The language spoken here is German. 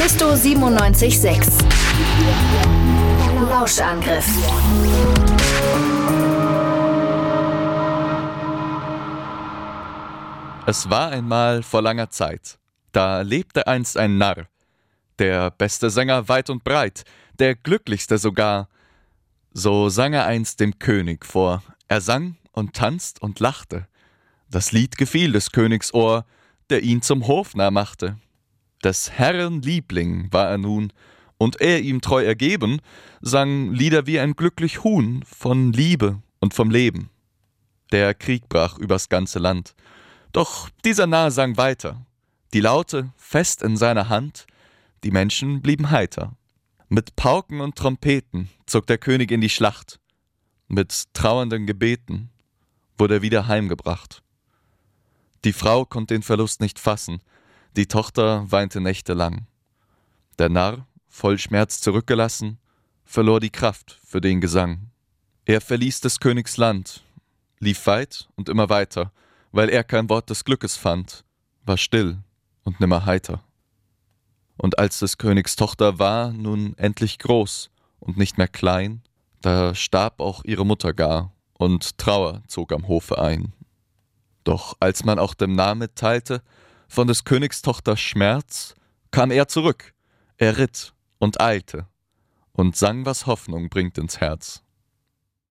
Radio 97.6. Lauschangriff. Es war einmal vor langer Zeit. Da lebte einst ein Narr, der beste Sänger weit und breit, der glücklichste sogar. So sang er einst dem König vor. Er sang und tanzt und lachte. Das Lied gefiel des Königs Ohr, der ihn zum Hofnarr machte. Des Herrn Liebling war er nun, und er ihm treu ergeben, sang Lieder wie ein glücklich Huhn von Liebe und vom Leben. Der Krieg brach übers ganze Land, doch dieser Narr sang weiter, die Laute fest in seiner Hand, die Menschen blieben heiter. Mit Pauken und Trompeten zog der König in die Schlacht, mit trauernden Gebeten wurde er wieder heimgebracht. Die Frau konnte den Verlust nicht fassen, die Tochter weinte nächtelang. Der Narr, voll Schmerz zurückgelassen, verlor die Kraft für den Gesang. Er verließ des Königs Land, lief weit und immer weiter, weil er kein Wort des Glückes fand, war still und nimmer heiter. Und als des Königs Tochter war nun endlich groß und nicht mehr klein, da starb auch ihre Mutter gar, und Trauer zog am Hofe ein. Doch als man auch dem Namen teilte, von des Königs Tochter Schmerz, kam er zurück, er ritt und eilte und sang, was Hoffnung bringt ins Herz.